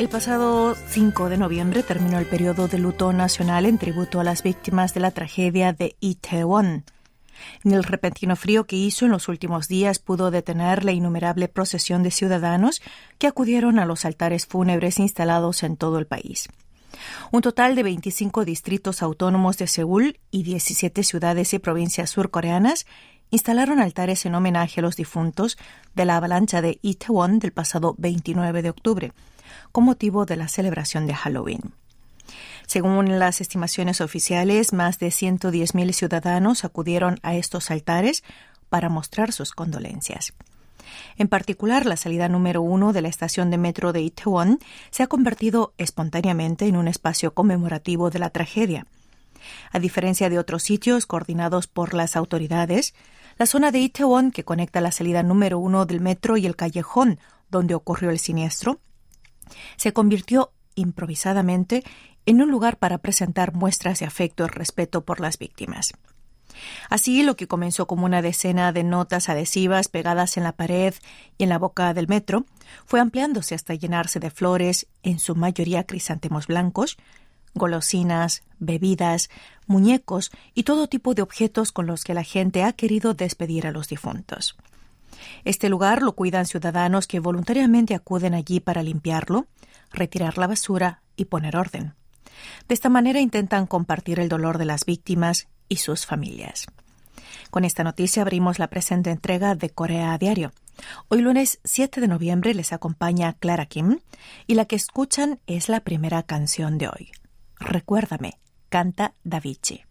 El pasado 5 de noviembre terminó el periodo de luto nacional en tributo a las víctimas de la tragedia de Itaewon. El repentino frío que hizo en los últimos días pudo detener la innumerable procesión de ciudadanos que acudieron a los altares fúnebres instalados en todo el país. Un total de 25 distritos autónomos de Seúl y 17 ciudades y provincias surcoreanas instalaron altares en homenaje a los difuntos de la avalancha de Itaewon del pasado 29 de octubre con motivo de la celebración de Halloween. Según las estimaciones oficiales, más de 110.000 ciudadanos acudieron a estos altares para mostrar sus condolencias. En particular, la salida número uno de la estación de metro de Itaewon se ha convertido espontáneamente en un espacio conmemorativo de la tragedia. A diferencia de otros sitios coordinados por las autoridades, la zona de Itaewon, que conecta la salida número uno del metro y el callejón donde ocurrió el siniestro, se convirtió improvisadamente en un lugar para presentar muestras de afecto y respeto por las víctimas. Así, lo que comenzó como una decena de notas adhesivas pegadas en la pared y en la boca del metro fue ampliándose hasta llenarse de flores, en su mayoría crisantemos blancos, golosinas, bebidas, muñecos y todo tipo de objetos con los que la gente ha querido despedir a los difuntos. Este lugar lo cuidan ciudadanos que voluntariamente acuden allí para limpiarlo, retirar la basura y poner orden. De esta manera intentan compartir el dolor de las víctimas y sus familias. Con esta noticia abrimos la presente entrega de Corea a Diario. Hoy lunes 7 de noviembre les acompaña Clara Kim y la que escuchan es la primera canción de hoy. Recuérdame, canta Davichi.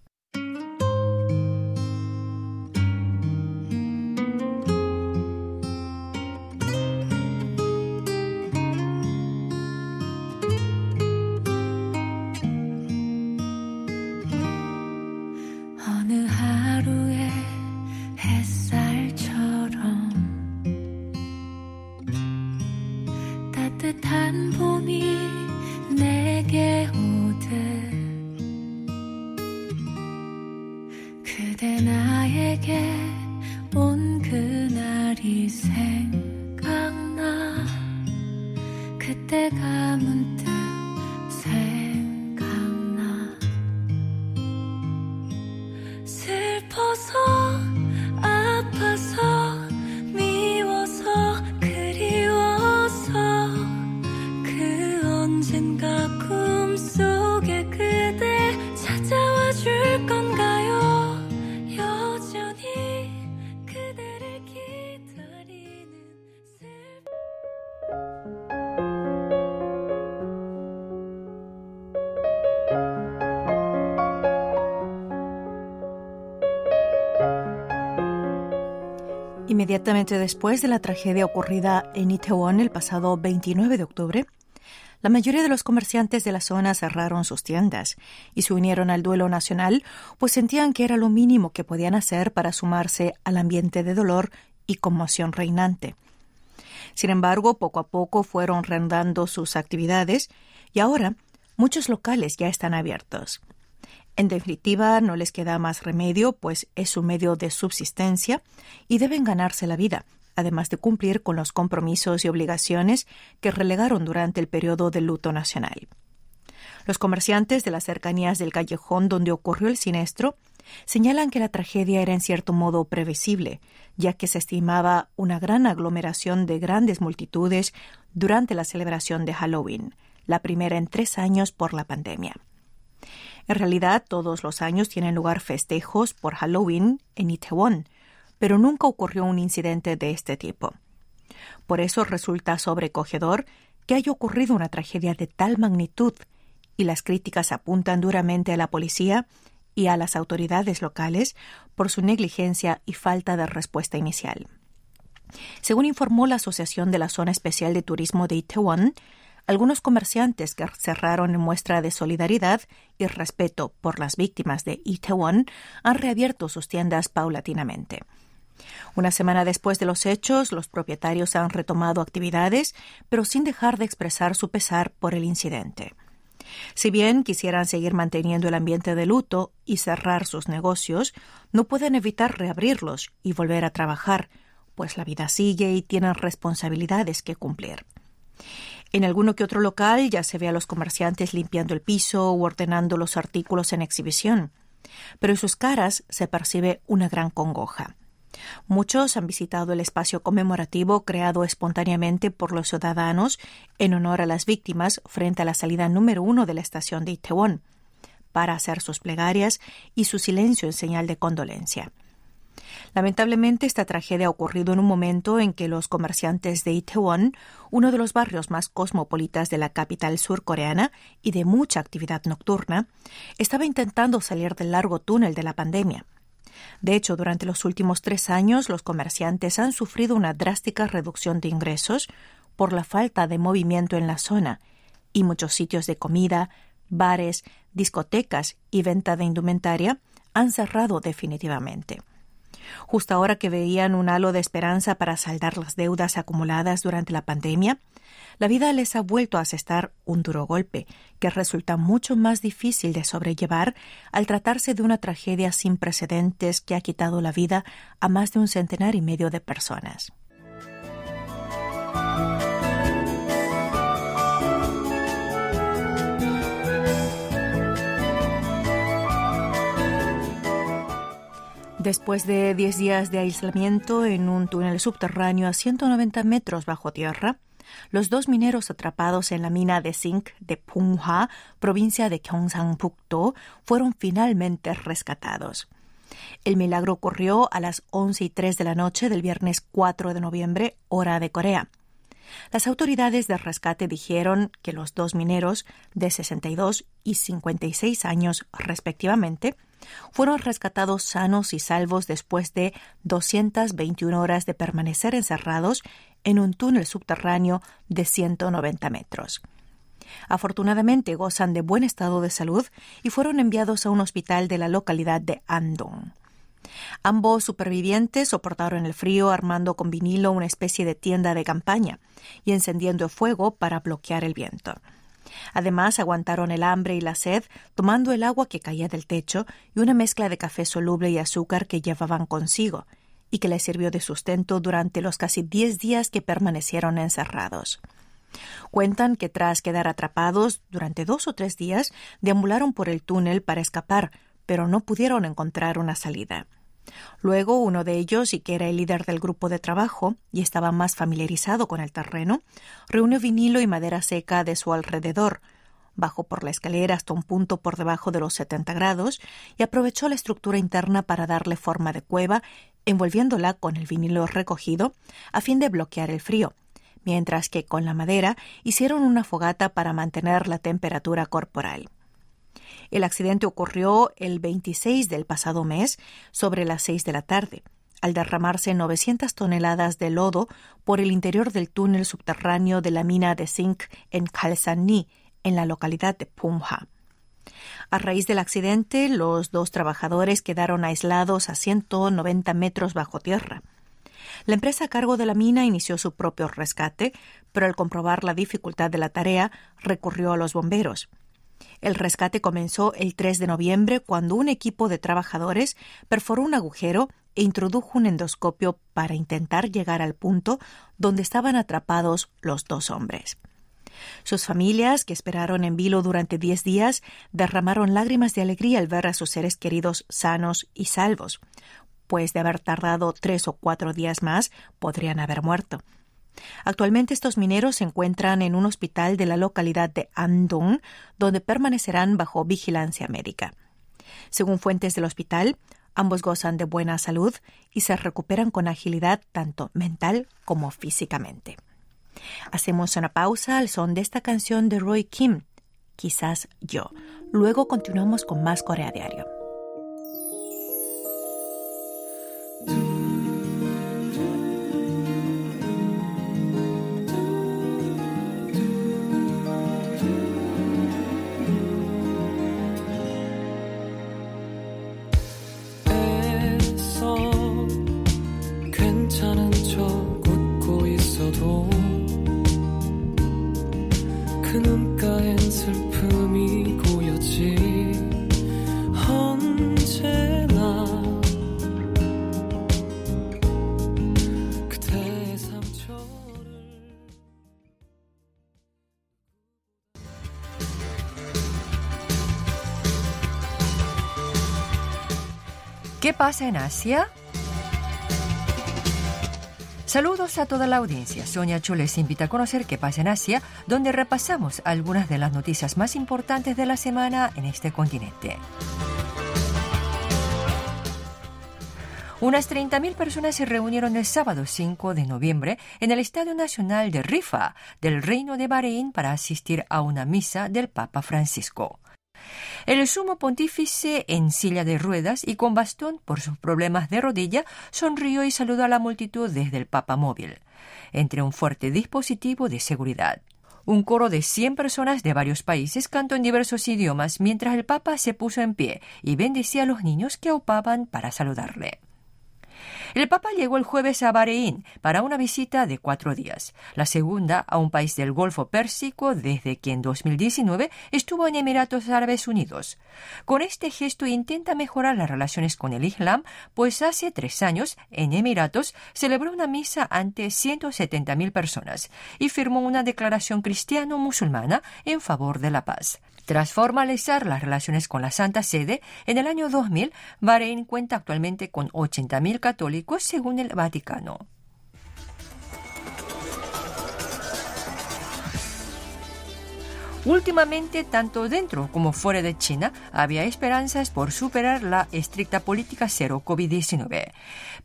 Inmediatamente después de la tragedia ocurrida en Itaewon el pasado 29 de octubre, la mayoría de los comerciantes de la zona cerraron sus tiendas y se unieron al duelo nacional, pues sentían que era lo mínimo que podían hacer para sumarse al ambiente de dolor y conmoción reinante. Sin embargo, poco a poco fueron rendando sus actividades y ahora muchos locales ya están abiertos. En definitiva, no les queda más remedio, pues es su medio de subsistencia y deben ganarse la vida, además de cumplir con los compromisos y obligaciones que relegaron durante el periodo de luto nacional. Los comerciantes de las cercanías del callejón donde ocurrió el siniestro señalan que la tragedia era en cierto modo previsible, ya que se estimaba una gran aglomeración de grandes multitudes durante la celebración de Halloween, la primera en tres años por la pandemia. En realidad, todos los años tienen lugar festejos por Halloween en Itaewon, pero nunca ocurrió un incidente de este tipo. Por eso resulta sobrecogedor que haya ocurrido una tragedia de tal magnitud, y las críticas apuntan duramente a la policía y a las autoridades locales por su negligencia y falta de respuesta inicial. Según informó la Asociación de la Zona Especial de Turismo de Itaewon, algunos comerciantes que cerraron en muestra de solidaridad y respeto por las víctimas de Itaewon han reabierto sus tiendas paulatinamente. Una semana después de los hechos, los propietarios han retomado actividades, pero sin dejar de expresar su pesar por el incidente. Si bien quisieran seguir manteniendo el ambiente de luto y cerrar sus negocios, no pueden evitar reabrirlos y volver a trabajar, pues la vida sigue y tienen responsabilidades que cumplir. En alguno que otro local ya se ve a los comerciantes limpiando el piso o ordenando los artículos en exhibición, pero en sus caras se percibe una gran congoja. Muchos han visitado el espacio conmemorativo creado espontáneamente por los ciudadanos en honor a las víctimas frente a la salida número uno de la estación de Itaewon, para hacer sus plegarias y su silencio en señal de condolencia. Lamentablemente, esta tragedia ha ocurrido en un momento en que los comerciantes de Itaewon, uno de los barrios más cosmopolitas de la capital surcoreana y de mucha actividad nocturna, estaba intentando salir del largo túnel de la pandemia. De hecho, durante los últimos tres años, los comerciantes han sufrido una drástica reducción de ingresos por la falta de movimiento en la zona, y muchos sitios de comida, bares, discotecas y venta de indumentaria han cerrado definitivamente. Justo ahora que veían un halo de esperanza para saldar las deudas acumuladas durante la pandemia, la vida les ha vuelto a asestar un duro golpe que resulta mucho más difícil de sobrellevar al tratarse de una tragedia sin precedentes que ha quitado la vida a más de un centenar y medio de personas. Después de 10 días de aislamiento en un túnel subterráneo a 190 metros bajo tierra, los dos mineros atrapados en la mina de zinc de Punghwa, provincia de Gyeongsang-pukto, fueron finalmente rescatados. El milagro ocurrió a las 11 y 3 de la noche del viernes 4 de noviembre, hora de Corea. Las autoridades de rescate dijeron que los dos mineros, de 62 y 56 años respectivamente, fueron rescatados sanos y salvos después de 221 horas de permanecer encerrados en un túnel subterráneo de 190 metros. Afortunadamente gozan de buen estado de salud y fueron enviados a un hospital de la localidad de Andong. Ambos supervivientes soportaron el frío armando con vinilo una especie de tienda de campaña y encendiendo fuego para bloquear el viento. Además, aguantaron el hambre y la sed tomando el agua que caía del techo y una mezcla de café soluble y azúcar que llevaban consigo, y que les sirvió de sustento durante los casi diez días que permanecieron encerrados. Cuentan que tras quedar atrapados durante dos o tres días, deambularon por el túnel para escapar, pero no pudieron encontrar una salida. Luego uno de ellos, y que era el líder del grupo de trabajo y estaba más familiarizado con el terreno, reunió vinilo y madera seca de su alrededor, bajó por la escalera hasta un punto por debajo de los 70 grados y aprovechó la estructura interna para darle forma de cueva, envolviéndola con el vinilo recogido a fin de bloquear el frío, mientras que con la madera hicieron una fogata para mantener la temperatura corporal. El accidente ocurrió el 26 del pasado mes, sobre las 6 de la tarde, al derramarse 900 toneladas de lodo por el interior del túnel subterráneo de la mina de zinc en Khalsani, en la localidad de Pumha. A raíz del accidente, los dos trabajadores quedaron aislados a 190 metros bajo tierra. La empresa a cargo de la mina inició su propio rescate, pero al comprobar la dificultad de la tarea, recurrió a los bomberos. El rescate comenzó el 3 de noviembre cuando un equipo de trabajadores perforó un agujero e introdujo un endoscopio para intentar llegar al punto donde estaban atrapados los dos hombres. Sus familias, que esperaron en vilo durante diez días, derramaron lágrimas de alegría al ver a sus seres queridos sanos y salvos, pues de haber tardado tres o cuatro días más podrían haber muerto. Actualmente estos mineros se encuentran en un hospital de la localidad de Andong, donde permanecerán bajo vigilancia médica. Según fuentes del hospital, ambos gozan de buena salud y se recuperan con agilidad tanto mental como físicamente. Hacemos una pausa al son de esta canción de Roy Kim, quizás yo. Luego continuamos con más Corea Diario. ¿Qué pasa en Asia? Saludos a toda la audiencia. Sonia Chu les invita a conocer qué pasa en Asia, donde repasamos algunas de las noticias más importantes de la semana en este continente. Unas 30.000 personas se reunieron el sábado 5 de noviembre en el Estadio Nacional de Rifa del Reino de Bahrein para asistir a una misa del Papa Francisco. El sumo pontífice en silla de ruedas y con bastón por sus problemas de rodilla sonrió y saludó a la multitud desde el Papa móvil, entre un fuerte dispositivo de seguridad. Un coro de 100 personas de varios países cantó en diversos idiomas mientras el Papa se puso en pie y bendecía a los niños que aupaban para saludarle. El Papa llegó el jueves a Bahrein para una visita de cuatro días, la segunda a un país del Golfo Pérsico desde que en 2019 estuvo en Emiratos Árabes Unidos. Con este gesto intenta mejorar las relaciones con el Islam, pues hace tres años, en Emiratos, celebró una misa ante 170.000 personas y firmó una declaración cristiano-musulmana en favor de la paz. Tras formalizar las relaciones con la Santa Sede, en el año 2000, Bahrein cuenta actualmente con 80.000 católicos según el Vaticano. Últimamente, tanto dentro como fuera de China, había esperanzas por superar la estricta política cero COVID-19.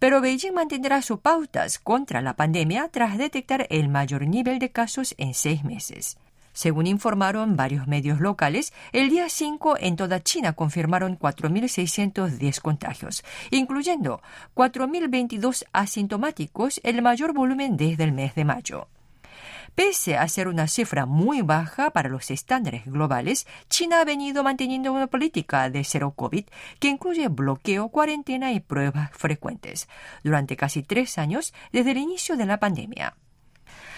Pero Beijing mantendrá sus pautas contra la pandemia tras detectar el mayor nivel de casos en seis meses. Según informaron varios medios locales, el día 5 en toda China confirmaron 4.610 contagios, incluyendo 4.022 asintomáticos, el mayor volumen desde el mes de mayo. Pese a ser una cifra muy baja para los estándares globales, China ha venido manteniendo una política de cero COVID que incluye bloqueo, cuarentena y pruebas frecuentes durante casi tres años desde el inicio de la pandemia.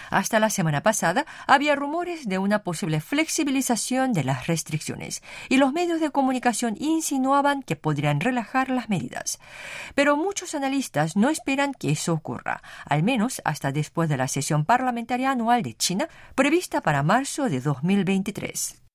Hasta la semana pasada había rumores de una posible flexibilización de las restricciones y los medios de comunicación insinuaban que podrían relajar las medidas. Pero muchos analistas no esperan que eso ocurra, al menos hasta después de la sesión parlamentaria anual de China prevista para marzo de 2023.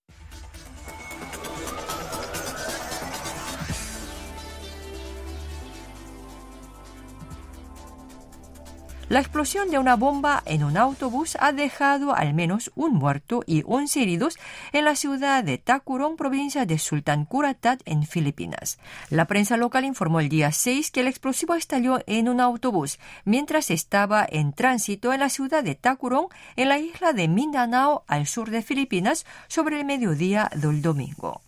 La explosión de una bomba en un autobús ha dejado al menos un muerto y 11 heridos en la ciudad de Tacurón, provincia de Sultan Kuratat, en Filipinas. La prensa local informó el día 6 que el explosivo estalló en un autobús mientras estaba en tránsito en la ciudad de Tacurón, en la isla de Mindanao, al sur de Filipinas, sobre el mediodía del domingo.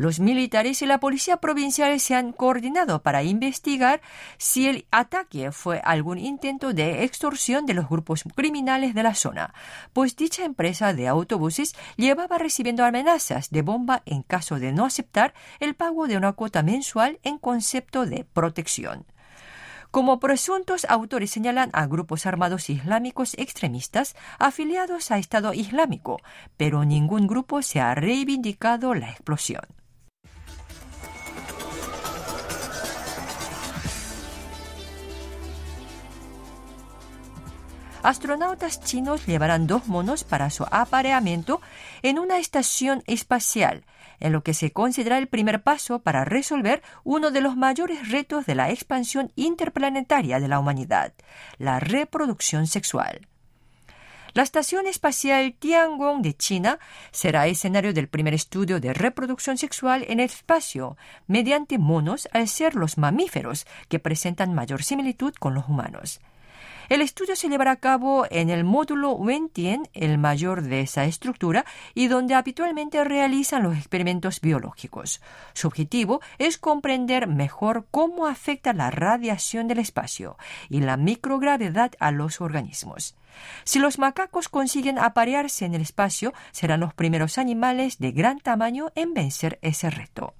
Los militares y la policía provincial se han coordinado para investigar si el ataque fue algún intento de extorsión de los grupos criminales de la zona, pues dicha empresa de autobuses llevaba recibiendo amenazas de bomba en caso de no aceptar el pago de una cuota mensual en concepto de protección. Como presuntos autores señalan a grupos armados islámicos extremistas afiliados a Estado Islámico, pero ningún grupo se ha reivindicado la explosión. Astronautas chinos llevarán dos monos para su apareamiento en una estación espacial, en lo que se considera el primer paso para resolver uno de los mayores retos de la expansión interplanetaria de la humanidad, la reproducción sexual. La Estación Espacial Tiangong de China será escenario del primer estudio de reproducción sexual en el espacio mediante monos al ser los mamíferos que presentan mayor similitud con los humanos. El estudio se llevará a cabo en el módulo Wentien, el mayor de esa estructura, y donde habitualmente realizan los experimentos biológicos. Su objetivo es comprender mejor cómo afecta la radiación del espacio y la microgravedad a los organismos. Si los macacos consiguen aparearse en el espacio, serán los primeros animales de gran tamaño en vencer ese reto.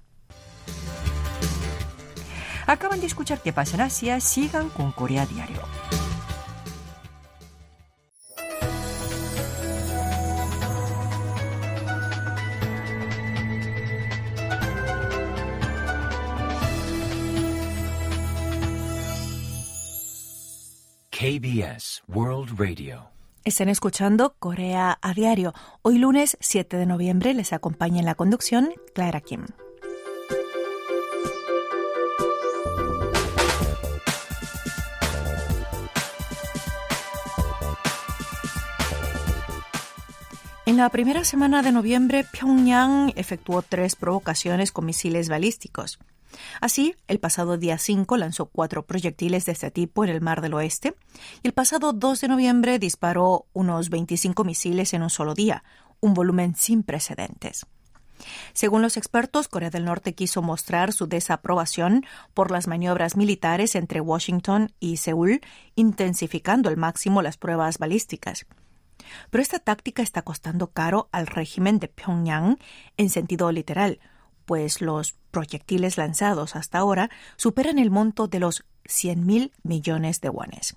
Acaban de escuchar qué pasa en Asia, sigan con Corea Diario. KBS World Radio. Están escuchando Corea a Diario. Hoy lunes 7 de noviembre les acompaña en la conducción Clara Kim. En la primera semana de noviembre, Pyongyang efectuó tres provocaciones con misiles balísticos. Así, el pasado día 5 lanzó cuatro proyectiles de este tipo en el Mar del Oeste y el pasado 2 de noviembre disparó unos 25 misiles en un solo día, un volumen sin precedentes. Según los expertos, Corea del Norte quiso mostrar su desaprobación por las maniobras militares entre Washington y Seúl, intensificando al máximo las pruebas balísticas. Pero esta táctica está costando caro al régimen de Pyongyang en sentido literal, pues los proyectiles lanzados hasta ahora superan el monto de los 100.000 millones de wones.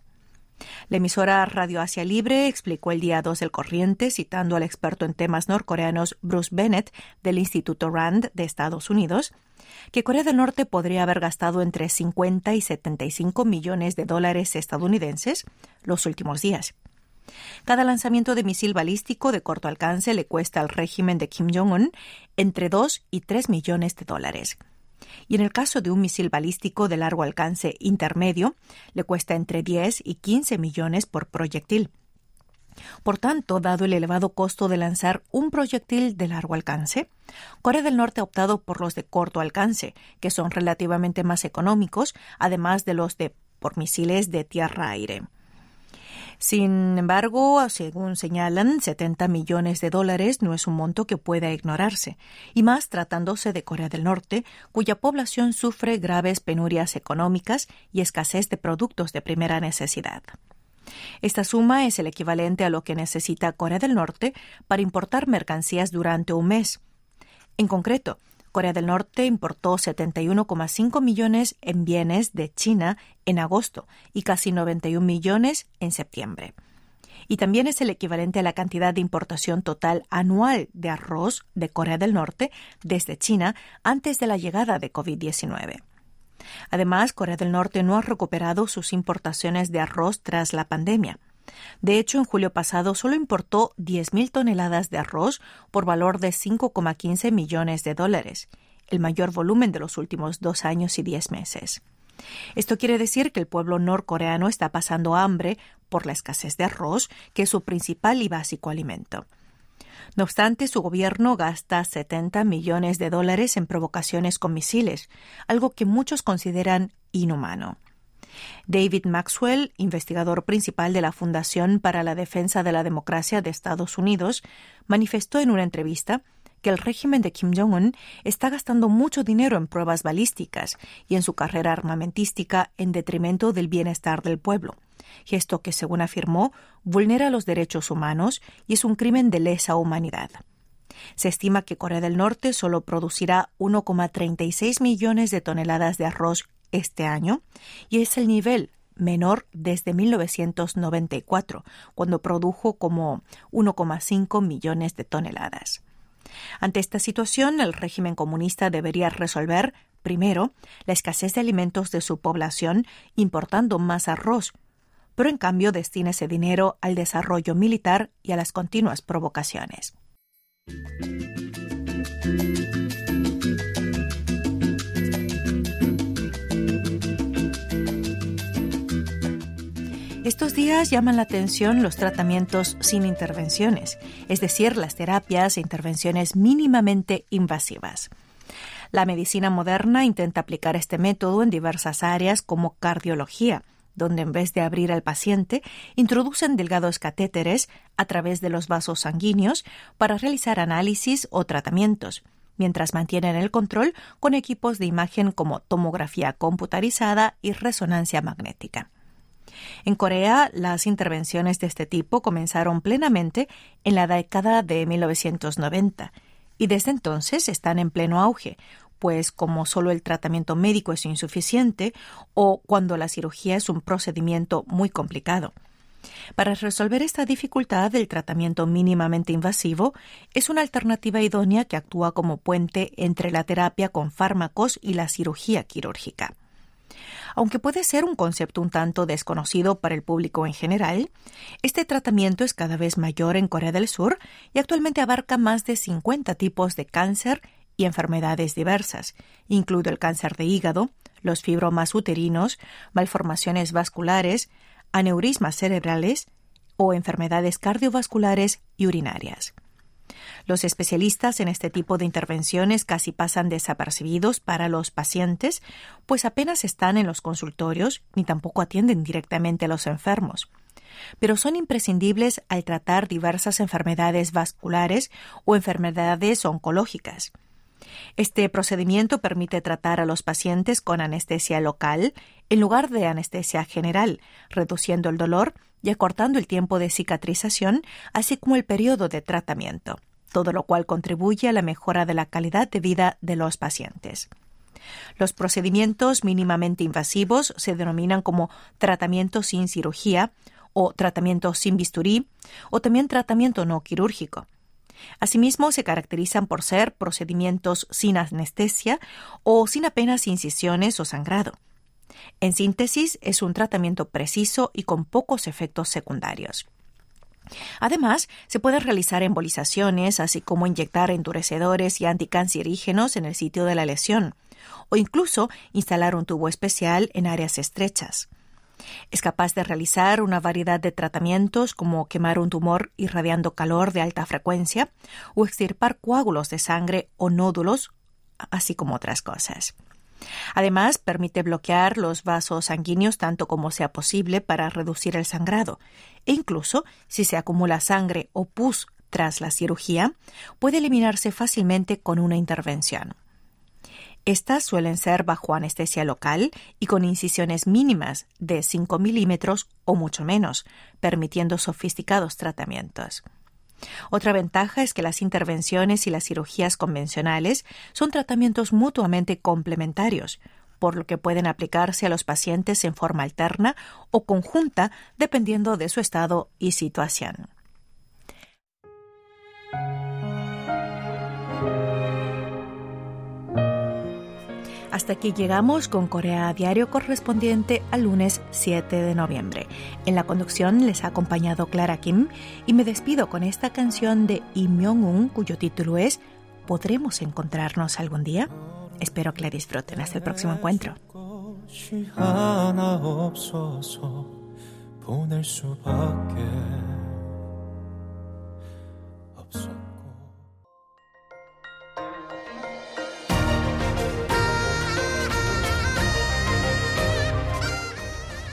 La emisora Radio Asia Libre explicó el día 2 del corriente, citando al experto en temas norcoreanos Bruce Bennett del Instituto RAND de Estados Unidos, que Corea del Norte podría haber gastado entre 50 y 75 millones de dólares estadounidenses los últimos días. Cada lanzamiento de misil balístico de corto alcance le cuesta al régimen de Kim Jong-un entre 2 y 3 millones de dólares. Y en el caso de un misil balístico de largo alcance intermedio, le cuesta entre 10 y 15 millones por proyectil. Por tanto, dado el elevado costo de lanzar un proyectil de largo alcance, Corea del Norte ha optado por los de corto alcance, que son relativamente más económicos, además de los de por misiles de tierra-aire. Sin embargo, según señalan, 70 millones de dólares no es un monto que pueda ignorarse, y más tratándose de Corea del Norte, cuya población sufre graves penurias económicas y escasez de productos de primera necesidad. Esta suma es el equivalente a lo que necesita Corea del Norte para importar mercancías durante un mes. En concreto, Corea del Norte importó 71,5 millones en bienes de China en agosto y casi 91 millones en septiembre. Y también es el equivalente a la cantidad de importación total anual de arroz de Corea del Norte desde China antes de la llegada de COVID-19. Además, Corea del Norte no ha recuperado sus importaciones de arroz tras la pandemia. De hecho, en julio pasado solo importó 10.000 toneladas de arroz por valor de 5,15 millones de dólares, el mayor volumen de los últimos dos años y diez meses. Esto quiere decir que el pueblo norcoreano está pasando hambre por la escasez de arroz, que es su principal y básico alimento. No obstante, su gobierno gasta 70 millones de dólares en provocaciones con misiles, algo que muchos consideran inhumano. David Maxwell, investigador principal de la Fundación para la Defensa de la Democracia de Estados Unidos, manifestó en una entrevista que el régimen de Kim Jong-un está gastando mucho dinero en pruebas balísticas y en su carrera armamentística en detrimento del bienestar del pueblo, gesto que, según afirmó, vulnera los derechos humanos y es un crimen de lesa humanidad. Se estima que Corea del Norte solo producirá 1,36 millones de toneladas de arroz este año y es el nivel menor desde 1994, cuando produjo como 1,5 millones de toneladas. Ante esta situación, el régimen comunista debería resolver, primero, la escasez de alimentos de su población importando más arroz, pero en cambio destina ese dinero al desarrollo militar y a las continuas provocaciones. Estos días llaman la atención los tratamientos sin intervenciones, es decir, las terapias e intervenciones mínimamente invasivas. La medicina moderna intenta aplicar este método en diversas áreas como cardiología, donde en vez de abrir al paciente, introducen delgados catéteres a través de los vasos sanguíneos para realizar análisis o tratamientos, mientras mantienen el control con equipos de imagen como tomografía computarizada y resonancia magnética. En Corea, las intervenciones de este tipo comenzaron plenamente en la década de 1990 y desde entonces están en pleno auge, pues como solo el tratamiento médico es insuficiente o cuando la cirugía es un procedimiento muy complicado. Para resolver esta dificultad, el tratamiento mínimamente invasivo es una alternativa idónea que actúa como puente entre la terapia con fármacos y la cirugía quirúrgica. Aunque puede ser un concepto un tanto desconocido para el público en general, este tratamiento es cada vez mayor en Corea del Sur y actualmente abarca más de 50 tipos de cáncer y enfermedades diversas, incluido el cáncer de hígado, los fibromas uterinos, malformaciones vasculares, aneurismas cerebrales o enfermedades cardiovasculares y urinarias. Los especialistas en este tipo de intervenciones casi pasan desapercibidos para los pacientes, pues apenas están en los consultorios ni tampoco atienden directamente a los enfermos. Pero son imprescindibles al tratar diversas enfermedades vasculares o enfermedades oncológicas. Este procedimiento permite tratar a los pacientes con anestesia local en lugar de anestesia general, reduciendo el dolor y acortando el tiempo de cicatrización, así como el periodo de tratamiento, todo lo cual contribuye a la mejora de la calidad de vida de los pacientes. Los procedimientos mínimamente invasivos se denominan como tratamiento sin cirugía o tratamiento sin bisturí o también tratamiento no quirúrgico. Asimismo, se caracterizan por ser procedimientos sin anestesia o sin apenas incisiones o sangrado. En síntesis, es un tratamiento preciso y con pocos efectos secundarios. Además, se pueden realizar embolizaciones, así como inyectar endurecedores y anticancerígenos en el sitio de la lesión, o incluso instalar un tubo especial en áreas estrechas. Es capaz de realizar una variedad de tratamientos como quemar un tumor irradiando calor de alta frecuencia o extirpar coágulos de sangre o nódulos, así como otras cosas. Además, permite bloquear los vasos sanguíneos tanto como sea posible para reducir el sangrado, e incluso si se acumula sangre o pus tras la cirugía, puede eliminarse fácilmente con una intervención. Estas suelen ser bajo anestesia local y con incisiones mínimas de 5 milímetros o mucho menos, permitiendo sofisticados tratamientos. Otra ventaja es que las intervenciones y las cirugías convencionales son tratamientos mutuamente complementarios, por lo que pueden aplicarse a los pacientes en forma alterna o conjunta dependiendo de su estado y situación. Hasta aquí llegamos con Corea Diario correspondiente al lunes 7 de noviembre. En la conducción les ha acompañado Clara Kim y me despido con esta canción de Im Myung-un cuyo título es ¿Podremos encontrarnos algún día? Espero que la disfruten. Hasta el próximo encuentro.